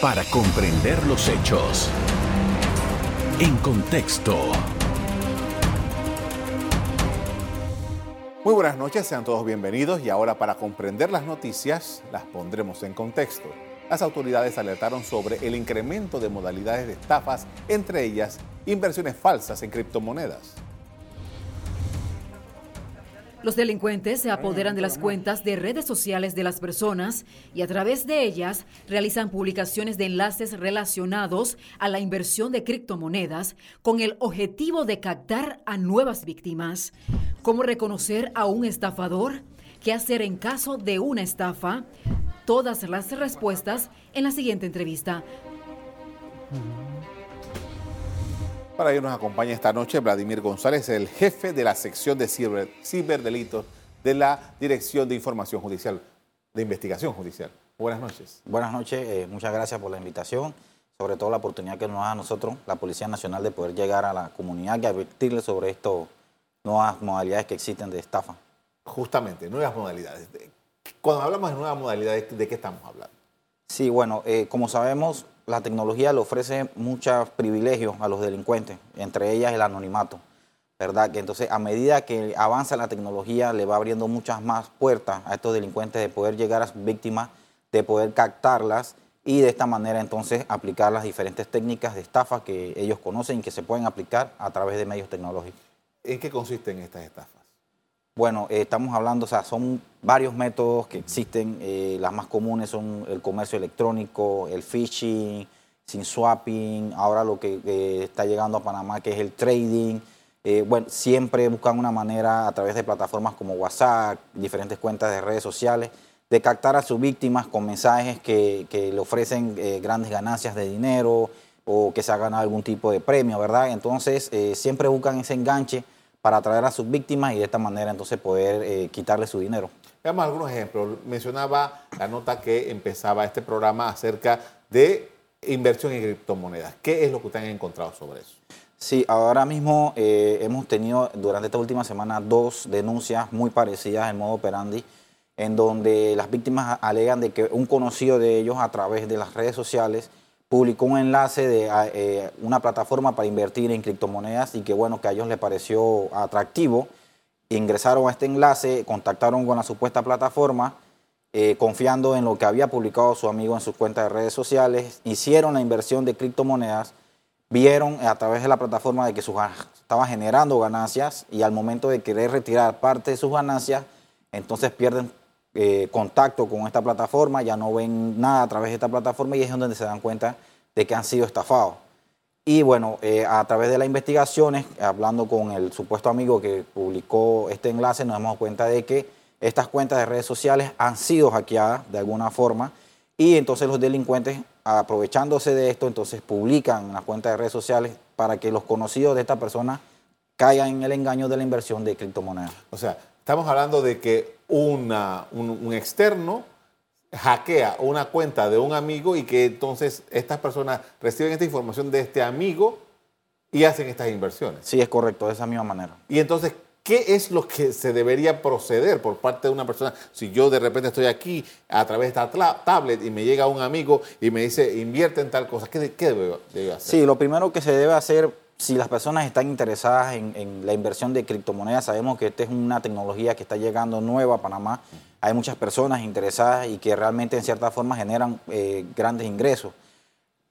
para comprender los hechos. En contexto. Muy buenas noches, sean todos bienvenidos y ahora para comprender las noticias las pondremos en contexto. Las autoridades alertaron sobre el incremento de modalidades de estafas, entre ellas inversiones falsas en criptomonedas. Los delincuentes se apoderan de las cuentas de redes sociales de las personas y a través de ellas realizan publicaciones de enlaces relacionados a la inversión de criptomonedas con el objetivo de captar a nuevas víctimas. ¿Cómo reconocer a un estafador? ¿Qué hacer en caso de una estafa? Todas las respuestas en la siguiente entrevista. Para ello nos acompaña esta noche Vladimir González, el jefe de la sección de ciber, ciberdelitos de la Dirección de Información Judicial, de Investigación Judicial. Buenas noches. Buenas noches, eh, muchas gracias por la invitación, sobre todo la oportunidad que nos da a nosotros, la Policía Nacional, de poder llegar a la comunidad y advertirle sobre estas nuevas modalidades que existen de estafa. Justamente, nuevas modalidades. Cuando hablamos de nuevas modalidades, ¿de qué estamos hablando? Sí, bueno, eh, como sabemos, la tecnología le ofrece muchos privilegios a los delincuentes, entre ellas el anonimato, ¿verdad? Que entonces a medida que avanza la tecnología le va abriendo muchas más puertas a estos delincuentes de poder llegar a sus víctimas, de poder captarlas y de esta manera entonces aplicar las diferentes técnicas de estafa que ellos conocen y que se pueden aplicar a través de medios tecnológicos. ¿En qué consisten estas estafas? Bueno, eh, estamos hablando, o sea, son varios métodos que existen. Eh, las más comunes son el comercio electrónico, el phishing, sin swapping, ahora lo que eh, está llegando a Panamá, que es el trading. bueno, siempre buscan una manera a través de plataformas como WhatsApp, diferentes cuentas de redes sociales, de captar a sus víctimas con mensajes que, que le ofrecen grandes ganancias de dinero o que se hagan algún tipo de premio, ¿verdad? Entonces, siempre buscan ese enganche para atraer a sus víctimas y de esta manera entonces poder eh, quitarle su dinero. Veamos algunos ejemplos. Mencionaba la nota que empezaba este programa acerca de inversión en criptomonedas. ¿Qué es lo que ustedes han encontrado sobre eso? Sí, ahora mismo eh, hemos tenido durante esta última semana dos denuncias muy parecidas en modo operandi, en donde las víctimas alegan de que un conocido de ellos a través de las redes sociales publicó un enlace de eh, una plataforma para invertir en criptomonedas y que bueno, que a ellos les pareció atractivo. Ingresaron a este enlace, contactaron con la supuesta plataforma, eh, confiando en lo que había publicado su amigo en sus cuentas de redes sociales, hicieron la inversión de criptomonedas, vieron a través de la plataforma de que sus, estaba generando ganancias y al momento de querer retirar parte de sus ganancias, entonces pierden eh, contacto con esta plataforma, ya no ven nada a través de esta plataforma y es donde se dan cuenta de que han sido estafados. Y bueno, eh, a través de las investigaciones, hablando con el supuesto amigo que publicó este enlace, nos damos cuenta de que estas cuentas de redes sociales han sido hackeadas de alguna forma y entonces los delincuentes, aprovechándose de esto, entonces publican las cuentas de redes sociales para que los conocidos de esta persona caigan en el engaño de la inversión de criptomonedas. O sea, estamos hablando de que una, un, externo hackea una cuenta de un amigo y que entonces estas personas reciben esta información de este amigo y hacen estas inversiones. Sí, es correcto, de esa misma manera. Y entonces, ¿qué es lo que se debería proceder por parte de una persona? Si yo de repente estoy aquí a través de esta tablet y me llega un amigo y me dice, invierte en tal cosa, ¿qué, qué debe hacer? Sí, lo primero que se debe hacer si las personas están interesadas en, la inversión de criptomonedas, sabemos que esta es una tecnología que está llegando nueva a Panamá. Hay muchas personas interesadas y que realmente en cierta forma generan eh, grandes ingresos.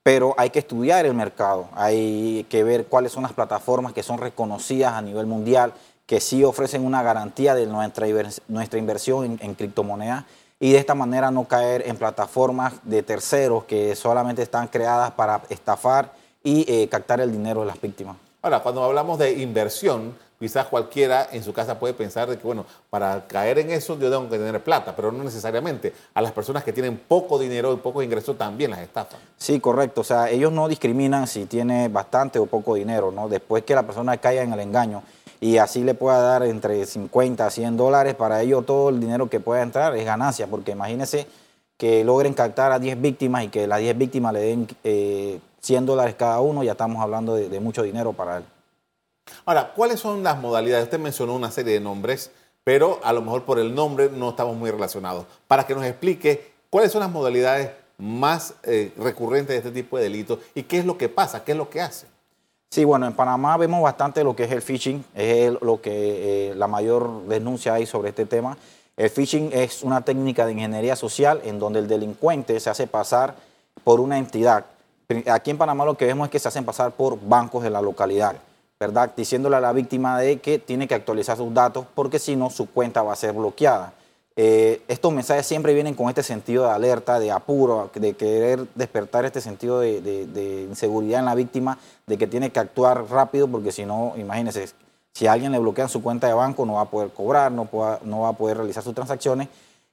Pero hay que estudiar el mercado, hay que ver cuáles son las plataformas que son reconocidas a nivel mundial, que sí ofrecen una garantía de nuestra, nuestra inversión en criptomonedas y de esta manera no caer en plataformas de terceros que solamente están creadas para estafar y eh, captar el dinero de las víctimas. Ahora, cuando hablamos de inversión, quizás cualquiera en su casa puede pensar de que, bueno, para caer en eso yo tengo que tener plata, pero no necesariamente. A las personas que tienen poco dinero y poco ingreso también las estafan. Sí, correcto. O sea, ellos no discriminan si tiene bastante o poco dinero, ¿no? Después que la persona caiga en el engaño y así le pueda dar entre 50 a 100 dólares, para ellos todo el dinero que pueda entrar es ganancia, porque imagínense que logren captar a 10 víctimas y que las 10 víctimas le den eh, 100 dólares cada uno, ya estamos hablando de, mucho dinero para él. Ahora, ¿cuáles son las modalidades? Usted mencionó una serie de nombres, pero a lo mejor por el nombre no estamos muy relacionados. Para que nos explique cuáles son las modalidades más eh, recurrentes de este tipo de delitos y qué es lo que pasa, qué es lo que hace. Sí, bueno, en Panamá vemos bastante lo que es el phishing, es lo que eh, la mayor denuncia hay sobre este tema. El phishing es una técnica de ingeniería social en donde el delincuente se hace pasar por una entidad. Aquí en Panamá lo que vemos es que se hacen pasar por bancos de la localidad, ¿verdad? Diciéndole a la víctima de que tiene que actualizar sus datos porque si no su cuenta va a ser bloqueada. Eh, estos mensajes siempre vienen con este sentido de alerta, de apuro, de querer despertar este sentido de, inseguridad en la víctima, de que tiene que actuar rápido, porque si no, imagínense, si a alguien le bloquean su cuenta de banco, no va a poder cobrar, no, va a poder realizar sus transacciones.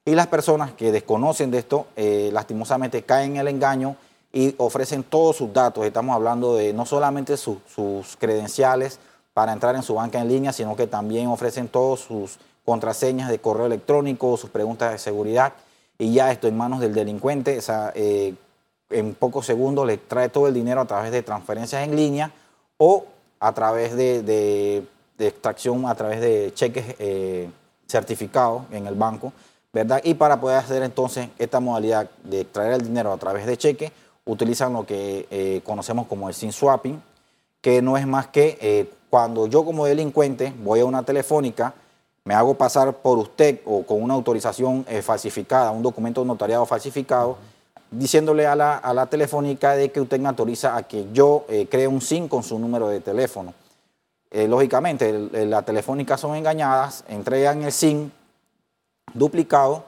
Y las personas que desconocen de esto, eh, lastimosamente caen en el engaño y ofrecen todos sus datos. Estamos hablando de no solamente sus credenciales para entrar en su banca en línea, sino que también ofrecen todos sus contraseñas de correo electrónico, sus preguntas de seguridad, y ya esto en manos del delincuente, o sea, eh, en pocos segundos le trae todo el dinero a través de transferencias en línea o a través de, extracción, a través de cheques eh, certificados en el banco, ¿verdad? Y para poder hacer entonces esta modalidad de extraer el dinero a través de cheque, utilizan lo que eh, conocemos como el SIM swapping, que no es más que cuando yo como delincuente voy a una telefónica, me hago pasar por usted o con una autorización eh, falsificada, un documento notariado falsificado, diciéndole a la, a la, telefónica de que usted me autoriza a que yo eh, cree un SIM con su número de teléfono. Eh, lógicamente, las telefónicas son engañadas, entregan el SIM duplicado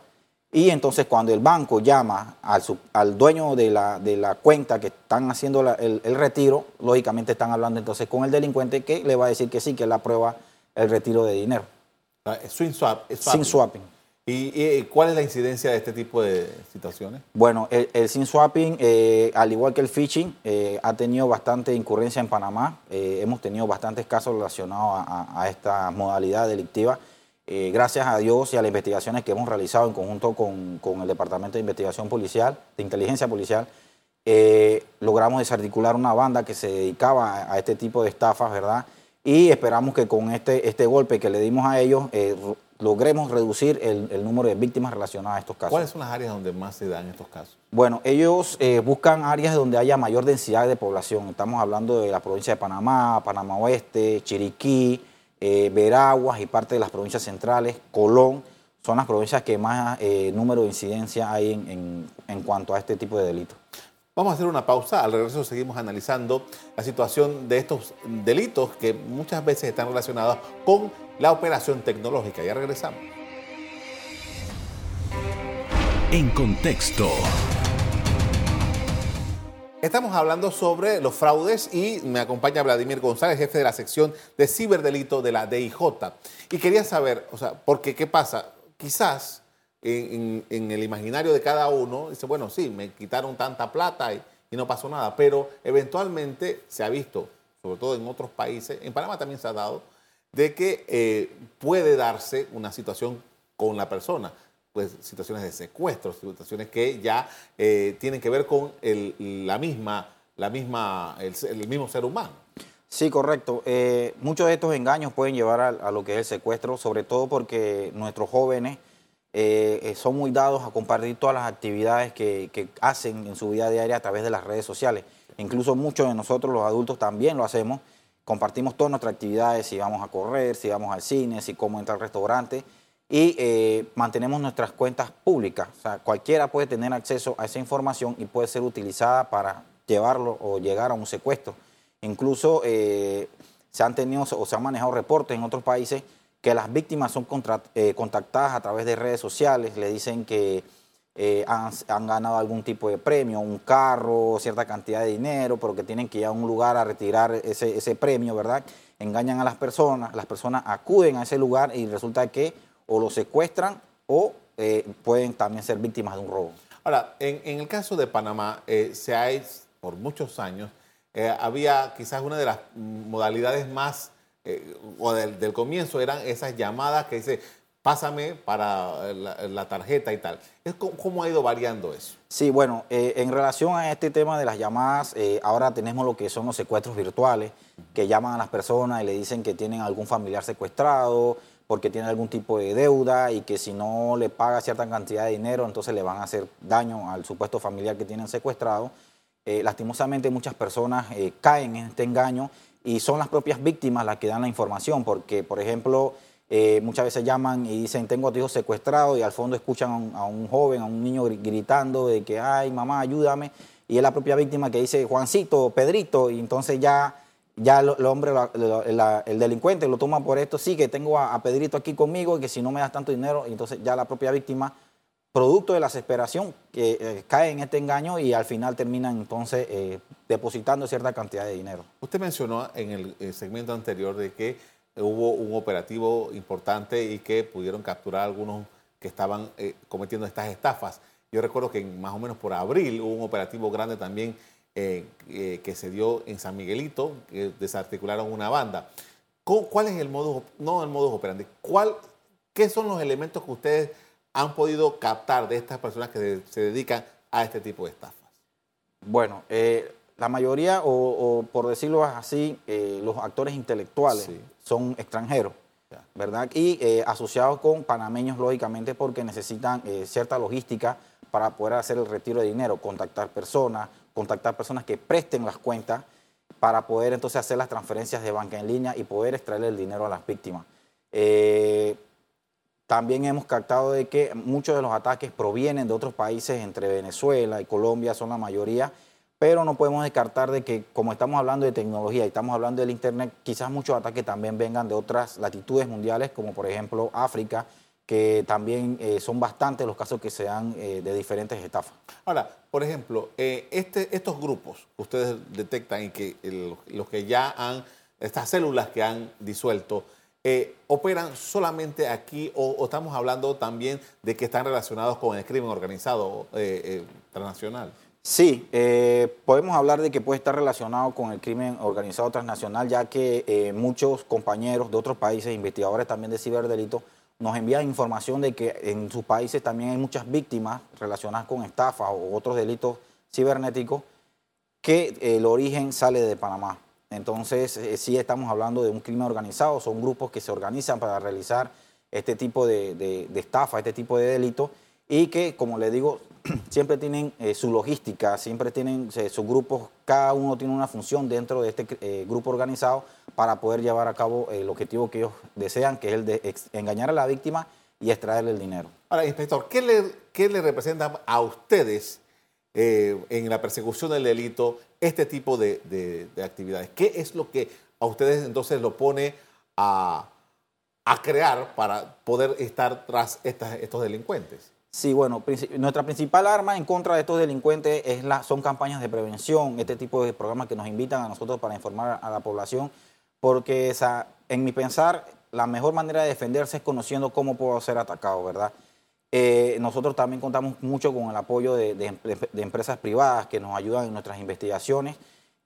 y entonces cuando el banco llama al, al dueño de la, de la, cuenta que están haciendo el, el, retiro, lógicamente están hablando entonces con el delincuente que le va a decir que sí, que le aprueba el retiro de dinero. Ah, swing swap, Sin swapping. ¿Y, cuál es la incidencia de este tipo de situaciones? Bueno, el, el sin swapping, eh, al igual que el phishing, eh, ha tenido bastante incurrencia en Panamá. Eh, hemos tenido bastantes casos relacionados a, esta modalidad delictiva. Gracias a Dios y a las investigaciones que hemos realizado en conjunto con, con el Departamento de Investigación Policial, de Inteligencia Policial, logramos desarticular una banda que se dedicaba a, a este tipo de estafas, ¿verdad? y esperamos que con este, este golpe que le dimos a ellos eh, logremos reducir el, número de víctimas relacionadas a estos casos. ¿Cuáles son las áreas donde más se dan estos casos? Bueno, ellos eh, buscan áreas donde haya mayor densidad de población. Estamos hablando de la provincia de Panamá, Panamá Oeste, Chiriquí, eh, Veraguas y parte de las provincias centrales, Colón. Son las provincias que más número de incidencia hay en, en cuanto a este tipo de delitos. Vamos a hacer una pausa. Al regreso seguimos analizando la situación de estos delitos que muchas veces están relacionados con la operación tecnológica. Ya regresamos. En contexto. Estamos hablando sobre los fraudes y me acompaña Vladimir González, jefe de la sección de ciberdelito de la DIJ. Y quería saber, o sea, porque qué pasa, quizás en, el imaginario de cada uno, dice, bueno, sí, me quitaron tanta plata y, no pasó nada, pero eventualmente se ha visto, sobre todo en otros países, en Panamá también se ha dado, de que eh, puede darse una situación con la persona, pues situaciones de secuestro, situaciones que ya eh, tienen que ver con el, la misma, la misma, el, mismo ser humano. Sí, correcto. Eh, muchos de estos engaños pueden llevar a, lo que es el secuestro, sobre todo porque nuestros jóvenes eh, son muy dados a compartir todas las actividades que, hacen en su vida diaria a través de las redes sociales. Incluso muchos de nosotros, los adultos, también lo hacemos. Compartimos todas nuestras actividades, si vamos a correr, si vamos al cine, si cómo entrar al restaurante. Y eh, mantenemos nuestras cuentas públicas. O sea, cualquiera puede tener acceso a esa información y puede ser utilizada para llevarlo o llegar a un secuestro. Incluso se han tenido o se han manejado reportes en otros países que las víctimas son eh, contactadas a través de redes sociales, le dicen que eh, han, ganado algún tipo de premio, un carro, cierta cantidad de dinero, pero que tienen que ir a un lugar a retirar ese, premio, ¿verdad? Engañan a las personas, las personas acuden a ese lugar y resulta que o lo secuestran o eh, pueden también ser víctimas de un robo. Ahora, en, el caso de Panamá, se ha, por muchos años, había quizás una de las modalidades más eh, o del, comienzo eran esas llamadas que dice, pásame para la, tarjeta y tal. ¿Cómo ha ido variando eso? Sí, bueno, eh, en relación a este tema de las llamadas, eh, ahora tenemos lo que son los secuestros virtuales, que llaman a las personas y le dicen que tienen algún familiar secuestrado, porque tiene algún tipo de deuda y que si no le paga cierta cantidad de dinero, entonces le van a hacer daño al supuesto familiar que tienen secuestrado. Eh, lastimosamente muchas personas eh, caen en este engaño y son las propias víctimas las que dan la información, porque por ejemplo eh, muchas veces llaman y dicen tengo a tu hijo secuestrado y al fondo escuchan a un, joven, a un niño gritando de que ay mamá ayúdame y es la propia víctima que dice Juancito, Pedrito y entonces ya ya el hombre, el delincuente lo toma por esto, sí, que tengo a, Pedrito aquí conmigo y que si no me das tanto dinero, entonces ya la propia víctima, producto de la desesperación, que eh, cae en este engaño y al final terminan entonces eh, depositando cierta cantidad de dinero. Usted mencionó en el, segmento anterior de que hubo un operativo importante y que pudieron capturar a algunos que estaban eh, cometiendo estas estafas. Yo recuerdo que más o menos por abril hubo un operativo grande también eh, eh, que se dio en San Miguelito, que desarticularon una banda. ¿Cuál es el modo, no el modo operandi, cuál, qué son los elementos que ustedes han podido captar de estas personas que se dedican a este tipo de estafas? Bueno, eh, la mayoría, o, por decirlo así, los actores intelectuales son extranjeros, ¿verdad? Y asociados con panameños, lógicamente, porque necesitan cierta logística para poder hacer el retiro de dinero, contactar personas, contactar personas que presten las cuentas para poder entonces hacer las transferencias de banca en línea y poder extraer el dinero a las víctimas. Eh, también hemos captado de que muchos de los ataques provienen de otros países, entre Venezuela y Colombia son la mayoría, pero no podemos descartar de que como estamos hablando de tecnología y estamos hablando del Internet, quizás muchos ataques también vengan de otras latitudes mundiales, como por ejemplo África, que también eh, son bastantes los casos que se dan eh, de diferentes estafas. Ahora, por ejemplo, eh, este, estos grupos que ustedes detectan y que los que ya han, estas células que han disuelto, ¿operan solamente aquí o, estamos hablando también de que están relacionados con el crimen organizado transnacional? Sí, podemos hablar de que puede estar relacionado con el crimen organizado transnacional, ya que muchos compañeros de otros países, investigadores también de ciberdelitos, nos envían información de que en sus países también hay muchas víctimas relacionadas con estafas o otros delitos cibernéticos que el origen sale de Panamá. Entonces, eh, sí estamos hablando de un crimen organizado, son grupos que se organizan para realizar este tipo de, de estafa, este tipo de delitos, y que, como le digo, siempre tienen eh, su logística, siempre tienen eh, sus grupos, cada uno tiene una función dentro de este eh, grupo organizado para poder llevar a cabo el objetivo que ellos desean, que es el de engañar a la víctima y extraerle el dinero. Ahora, inspector, ¿qué le, qué le representa a ustedes en la persecución del delito este tipo de, actividades? ¿Qué es lo que a ustedes entonces lo pone a, a crear para poder estar tras estos delincuentes? Sí, bueno, nuestra principal arma en contra de estos delincuentes es son campañas de prevención, este tipo de programas que nos invitan a nosotros para informar a la población, porque en mi pensar, la mejor manera de defenderse es conociendo cómo puedo ser atacado, ¿verdad? Eh, nosotros también contamos mucho con el apoyo de, empresas privadas que nos ayudan en nuestras investigaciones.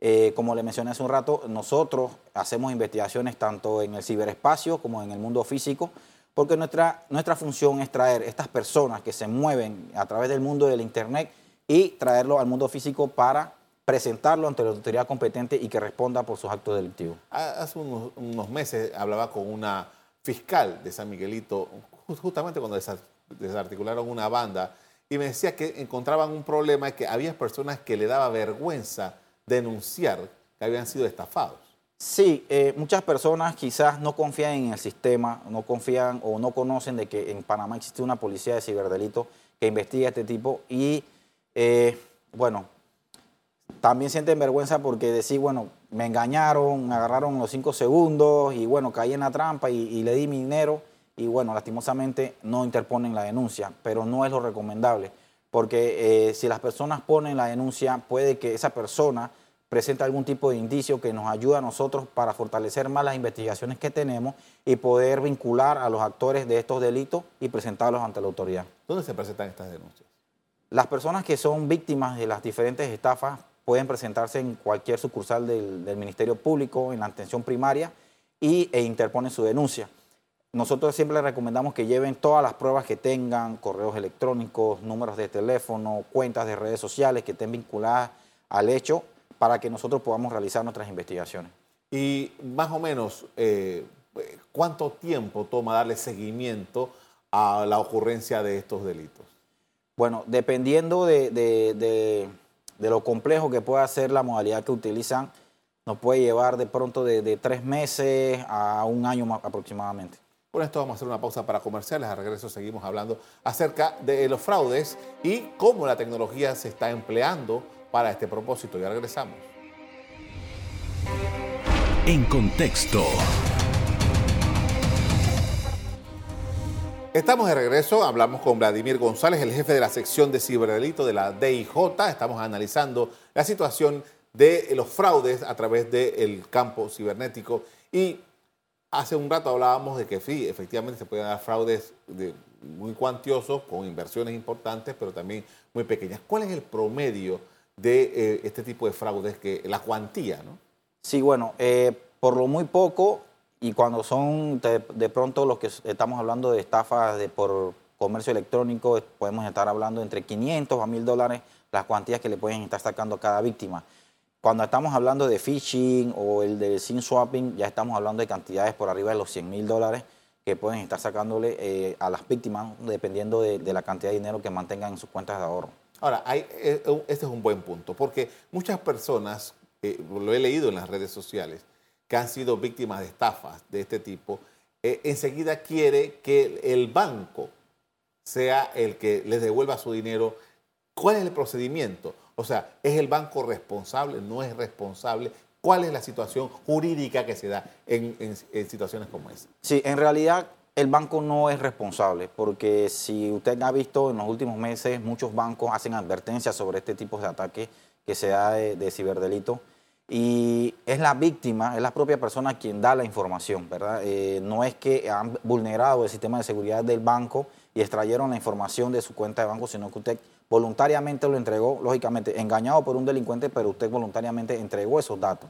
Eh, como le mencioné hace un rato, nosotros hacemos investigaciones tanto en el ciberespacio como en el mundo físico porque nuestra, nuestra función es traer estas personas que se mueven a través del mundo del Internet y traerlo al mundo físico para presentarlo ante la autoridad competente y que responda por sus actos delictivos. Hace unos, meses hablaba con una fiscal de San Miguelito, justamente cuando desarticularon una banda, y me decía que encontraban un problema, que había personas que le daba vergüenza denunciar que habían sido estafados. Sí, eh, muchas personas quizás no confían en el sistema, no confían o no conocen de que en Panamá existe una policía de ciberdelito que investiga este tipo y, eh, bueno, también sienten vergüenza porque decir, bueno, me engañaron, me agarraron los cinco segundos y, bueno, caí en la trampa y, le di mi dinero y, bueno, lastimosamente no interponen la denuncia, pero no es lo recomendable porque eh, si las personas ponen la denuncia, puede que esa persona presenta algún tipo de indicio que nos ayuda a nosotros para fortalecer más las investigaciones que tenemos y poder vincular a los actores de estos delitos y presentarlos ante la autoridad. ¿Dónde se presentan estas denuncias? Las personas que son víctimas de las diferentes estafas pueden presentarse en cualquier sucursal del, Ministerio Público, en la atención primaria, y, e interponen su denuncia. Nosotros siempre les recomendamos que lleven todas las pruebas que tengan, correos electrónicos, números de teléfono, cuentas de redes sociales que estén vinculadas al hecho para que nosotros podamos realizar nuestras investigaciones. Y más o menos, eh, ¿cuánto tiempo toma darle seguimiento a la ocurrencia de estos delitos? Bueno, dependiendo de, lo complejo que pueda ser la modalidad que utilizan, nos puede llevar de pronto de, tres meses a un año aproximadamente. Con esto vamos a hacer una pausa para comerciales. A regreso seguimos hablando acerca de los fraudes y cómo la tecnología se está empleando para este propósito. Ya regresamos. En contexto. Estamos de regreso, hablamos con Vladimir González, el jefe de la sección de ciberdelito de la DIJ. Estamos analizando la situación de los fraudes a través del campo cibernético. Y hace un rato hablábamos de que sí, efectivamente se pueden dar fraudes muy cuantiosos, con inversiones importantes, pero también muy pequeñas. ¿Cuál es el promedio de eh, este tipo de fraudes, que la cuantía? ¿no? Sí, bueno, eh, por lo muy poco y cuando son de, pronto los que estamos hablando de estafas de, por comercio electrónico, podemos estar hablando entre 500 a 1000 dólares las cuantías que le pueden estar sacando a cada víctima. Cuando estamos hablando de phishing o el de SIM swapping, ya estamos hablando de cantidades por arriba de los 100 mil dólares que pueden estar sacándole eh, a las víctimas dependiendo de, la cantidad de dinero que mantengan en sus cuentas de ahorro. Ahora, hay, eh, este es un buen punto, porque muchas personas, eh, lo he leído en las redes sociales, que han sido víctimas de estafas de este tipo, eh, enseguida quiere que el banco sea el que les devuelva su dinero. ¿Cuál es el procedimiento? O sea, ¿es el banco responsable? ¿No es responsable? ¿Cuál es la situación jurídica que se da en, situaciones como esa? Sí, en realidad el banco no es responsable, porque si usted ha visto en los últimos meses, muchos bancos hacen advertencias sobre este tipo de ataques que se da de ciberdelito y es la víctima, es la propia persona quien da la información, ¿verdad? Eh, no es que han vulnerado el sistema de seguridad del banco y extrayeron la información de su cuenta de banco, sino que usted voluntariamente lo entregó, lógicamente engañado por un delincuente, pero usted voluntariamente entregó esos datos.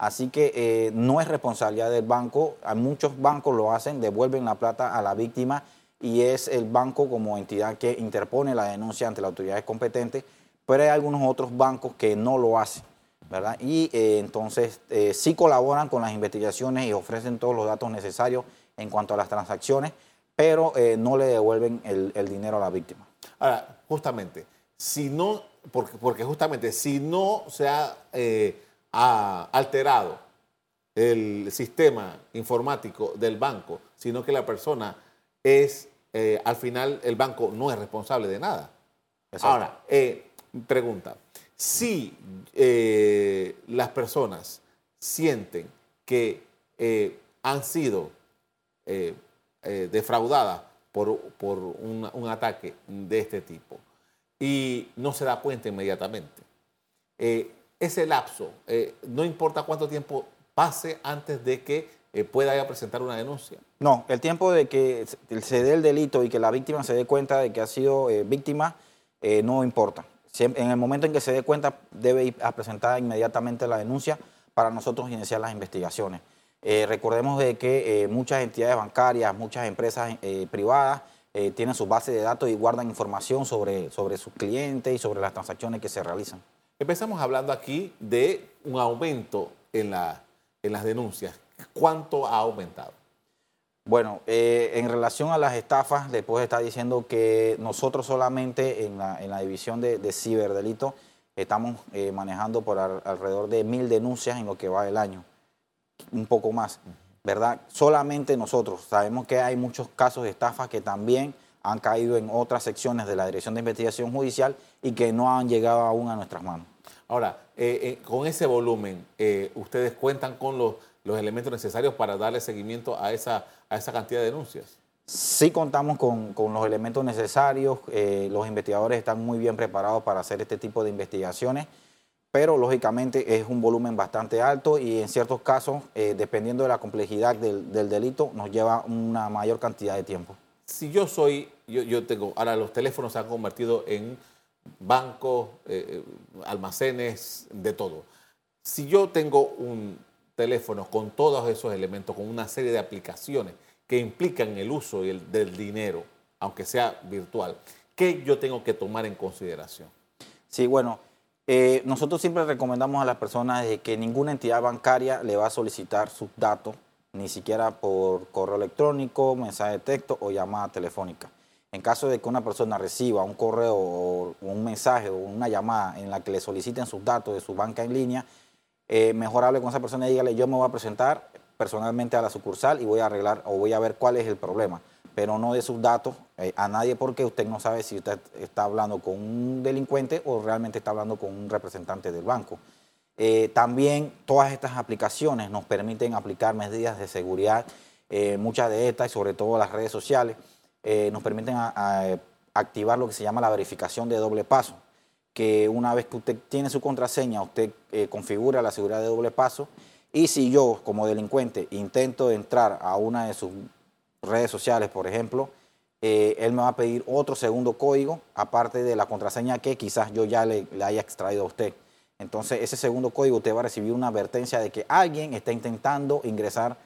Así que eh, no es responsabilidad del banco, muchos bancos lo hacen, devuelven la plata a la víctima y es el banco como entidad que interpone la denuncia ante las autoridades competentes, pero hay algunos otros bancos que no lo hacen. ¿verdad? Y eh, entonces eh, sí colaboran con las investigaciones y ofrecen todos los datos necesarios en cuanto a las transacciones, pero eh, no le devuelven el, dinero a la víctima. Ahora, justamente, si no, porque, porque justamente si no se ha, alterado el sistema informático del banco, sino que la persona es, al final, el banco no es responsable de nada. Ahora, pregunta, si eh, las personas sienten que eh, han sido eh, defraudadas por, un, ataque de este tipo y no se da cuenta inmediatamente, ese lapso, no importa cuánto tiempo pase antes de que pueda presentar una denuncia. No, el tiempo de que se dé el delito y que la víctima se dé cuenta de que ha sido víctima no importa en el momento en que se dé cuenta, debe ir a presentar inmediatamente la denuncia para nosotros iniciar las investigaciones. Eh, recordemos de que eh, muchas entidades bancarias, muchas empresas eh, privadas tienen sus bases de datos y guardan información sobre sus clientes y sobre las transacciones que se realizan. Empezamos hablando aquí de un aumento en, la, en las denuncias. ¿Cuánto ha aumentado? Bueno, eh, en relación a las estafas, puedo estar diciendo que nosotros solamente en la, división de, ciberdelito estamos eh, manejando por alrededor de mil denuncias en lo que va el año, un poco más, ¿verdad? Solamente nosotros. Sabemos que hay muchos casos de estafas que también han caído en otras secciones de la Dirección de Investigación Judicial y que no han llegado aún a nuestras manos. Ahora, eh, con ese volumen, ¿ustedes cuentan con los los elementos necesarios para darle seguimiento a esa, a esa cantidad de denuncias? Sí contamos con, los elementos necesarios, eh, los investigadores están muy bien preparados para hacer este tipo de investigaciones, pero lógicamente es un volumen bastante alto y en ciertos casos, eh, dependiendo de la complejidad del, delito, nos lleva una mayor cantidad de tiempo. Si yo soy, yo, yo tengo, ahora los teléfonos se han convertido en bancos, eh, almacenes, de todo. Si yo tengo un, teléfonos con todos esos elementos, con una serie de aplicaciones que implican el uso del dinero, aunque sea virtual, ¿qué yo tengo que tomar en consideración? Sí, bueno, eh, nosotros siempre recomendamos a las personas que ninguna entidad bancaria le va a solicitar sus datos ni siquiera por correo electrónico, mensaje de texto o llamada telefónica. En caso de que una persona reciba un correo o un mensaje o una llamada en la que le soliciten sus datos de su banca en línea, eh, mejor hable con esa persona y dígale, yo me voy a presentar personalmente a la sucursal y voy a arreglar o voy a ver cuál es el problema, pero no de sus datos eh, a nadie porque usted no sabe si usted está hablando con un delincuente o realmente está hablando con un representante del banco. Eh, también todas estas aplicaciones nos permiten aplicar medidas de seguridad, muchas de estas y sobre todo las redes sociales eh, nos permiten activar lo que se llama la verificación de doble paso, que una vez que usted tiene su contraseña, usted eh, configura la seguridad de doble paso y si yo como delincuente intento entrar a una de sus redes sociales, por ejemplo, eh, él me va a pedir otro segundo código, aparte de la contraseña que quizás yo ya le, le, haya extraído a usted. Entonces, ese segundo código usted va a recibir una advertencia de que alguien está intentando ingresar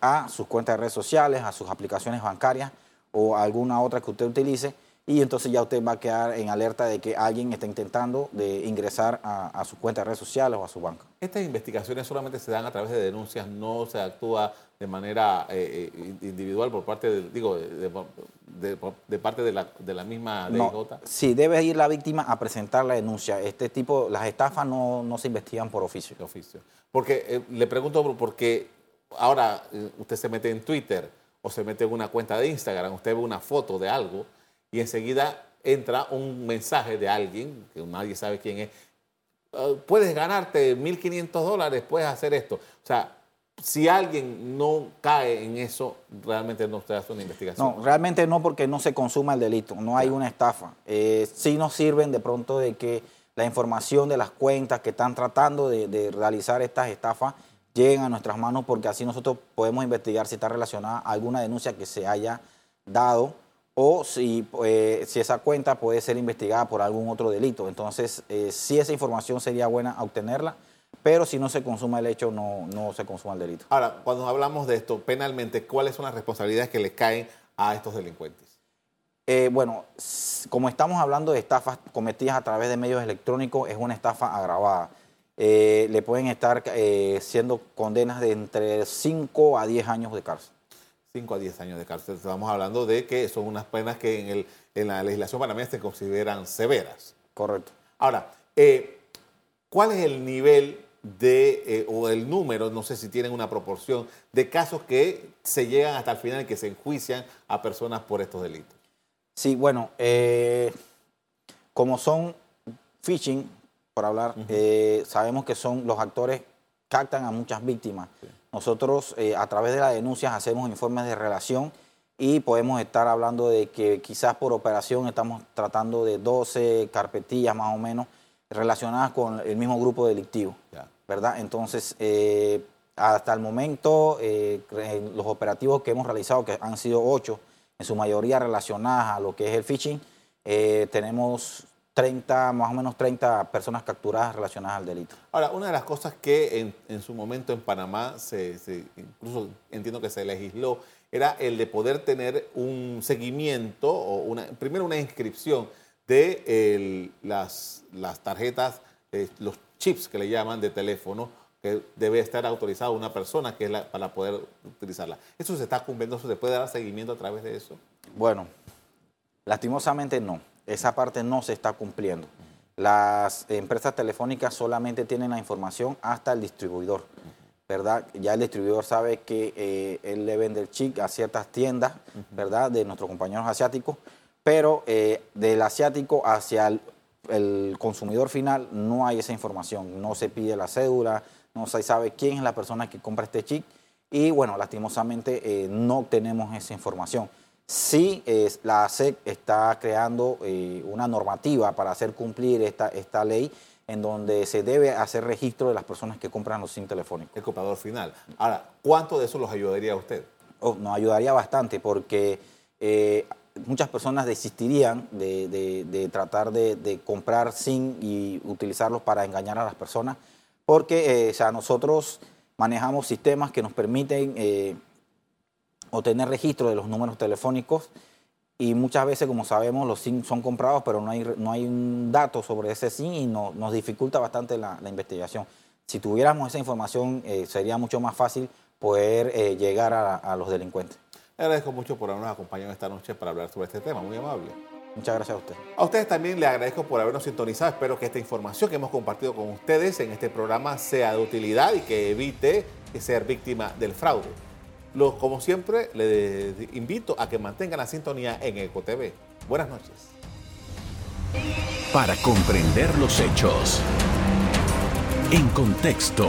a sus cuentas de redes sociales, a sus aplicaciones bancarias o alguna otra que usted utilice y entonces ya usted va a quedar en alerta de que alguien está intentando de ingresar a, su cuenta de redes sociales o a su banca. Estas investigaciones solamente se dan a través de denuncias, no se actúa de manera eh, eh, individual por parte de, digo, de, parte de la, de la misma DIJ. No, sí, debe ir la víctima a presentar la denuncia. Este tipo, las estafas no, no se investigan por oficio. oficio. Porque eh, le pregunto porque ahora usted se mete en Twitter o se mete en una cuenta de Instagram, usted ve una foto de algo y enseguida entra un mensaje de alguien, que nadie sabe quién es, ah, puedes ganarte 1.500 dólares, puedes hacer esto. O sea, si alguien no cae en eso, realmente no se hace una investigación. No, realmente no porque no se consuma el delito, no hay una estafa. Eh, sí nos sirven de pronto de que la información de las cuentas que están tratando de, de realizar estas estafas lleguen a nuestras manos porque así nosotros podemos investigar si está relacionada a alguna denuncia que se haya dado o si, eh, si esa cuenta puede ser investigada por algún otro delito. Entonces, eh, sí esa información sería buena obtenerla, pero si no se consuma el hecho, no, no se consuma el delito. Ahora, cuando hablamos de esto penalmente, ¿cuáles son las responsabilidades que le caen a estos delincuentes? Eh, bueno, como estamos hablando de estafas cometidas a través de medios electrónicos, es una estafa agravada. Eh, le pueden estar eh, siendo condenas de entre 5 a 10 años de cárcel. 5 a 10 años de cárcel. Estamos hablando de que son unas penas que en, el, en la legislación panameña se consideran severas. Correcto. Ahora, ¿cuál es el nivel de, o el número, no sé si tienen una proporción, de casos que se llegan hasta el final y que se enjuician a personas por estos delitos? Sí, bueno, como son phishing, por hablar, eh, sabemos que son los actores captan a muchas víctimas. Nosotros eh, a través de las denuncias hacemos informes de relación y podemos estar hablando de que quizás por operación estamos tratando de 12 carpetillas más o menos relacionadas con el mismo grupo delictivo, ¿verdad? Entonces, eh, hasta el momento, los operativos que hemos realizado, que han sido 8, en su mayoría relacionadas a lo que es el phishing, tenemos 30, más o menos 30 personas capturadas relacionadas al delito. Ahora, una de las cosas que en, su momento en Panamá, se, incluso entiendo que se legisló, era el de poder tener un seguimiento o una, primero una inscripción de las, las tarjetas, eh, los chips que le llaman de teléfono, que debe estar autorizada una persona que es para poder utilizarla. ¿Eso se está cumpliendo? ¿Se puede dar seguimiento a través de eso? Bueno, lastimosamente no esa parte no se está cumpliendo. Las empresas telefónicas solamente tienen la información hasta el distribuidor, ¿verdad? Ya el distribuidor sabe que eh, él le vende el chip a ciertas tiendas, ¿verdad? De nuestros compañeros asiáticos, pero eh, del asiático hacia el, consumidor final no hay esa información, no se pide la cédula, no se sabe quién es la persona que compra este chip y bueno, lastimosamente eh, no tenemos esa información. Sí, la SEC está creando eh, una normativa para hacer cumplir esta, esta ley en donde se debe hacer registro de las personas que compran los SIM telefónicos. El comprador final. Ahora, ¿cuánto de eso los ayudaría a usted? Oh, nos ayudaría bastante porque eh, muchas personas desistirían de, tratar de, comprar SIM y utilizarlos para engañar a las personas porque eh, nosotros manejamos sistemas que nos permiten o tener registro de los números telefónicos y muchas veces, como sabemos, los SIM son comprados, pero no hay, no hay un dato sobre ese SIM y no, nos dificulta bastante la, investigación. Si tuviéramos esa información, eh, sería mucho más fácil poder eh, llegar a, los delincuentes. Le agradezco mucho por habernos acompañado esta noche para hablar sobre este tema, muy amable. Muchas gracias a usted. A ustedes también les agradezco por habernos sintonizado. Espero que esta información que hemos compartido con ustedes en este programa sea de utilidad y que evite ser víctima del fraude. Como siempre, les invito a que mantengan la sintonía en EcoTV. Buenas noches. Para comprender los hechos. En contexto.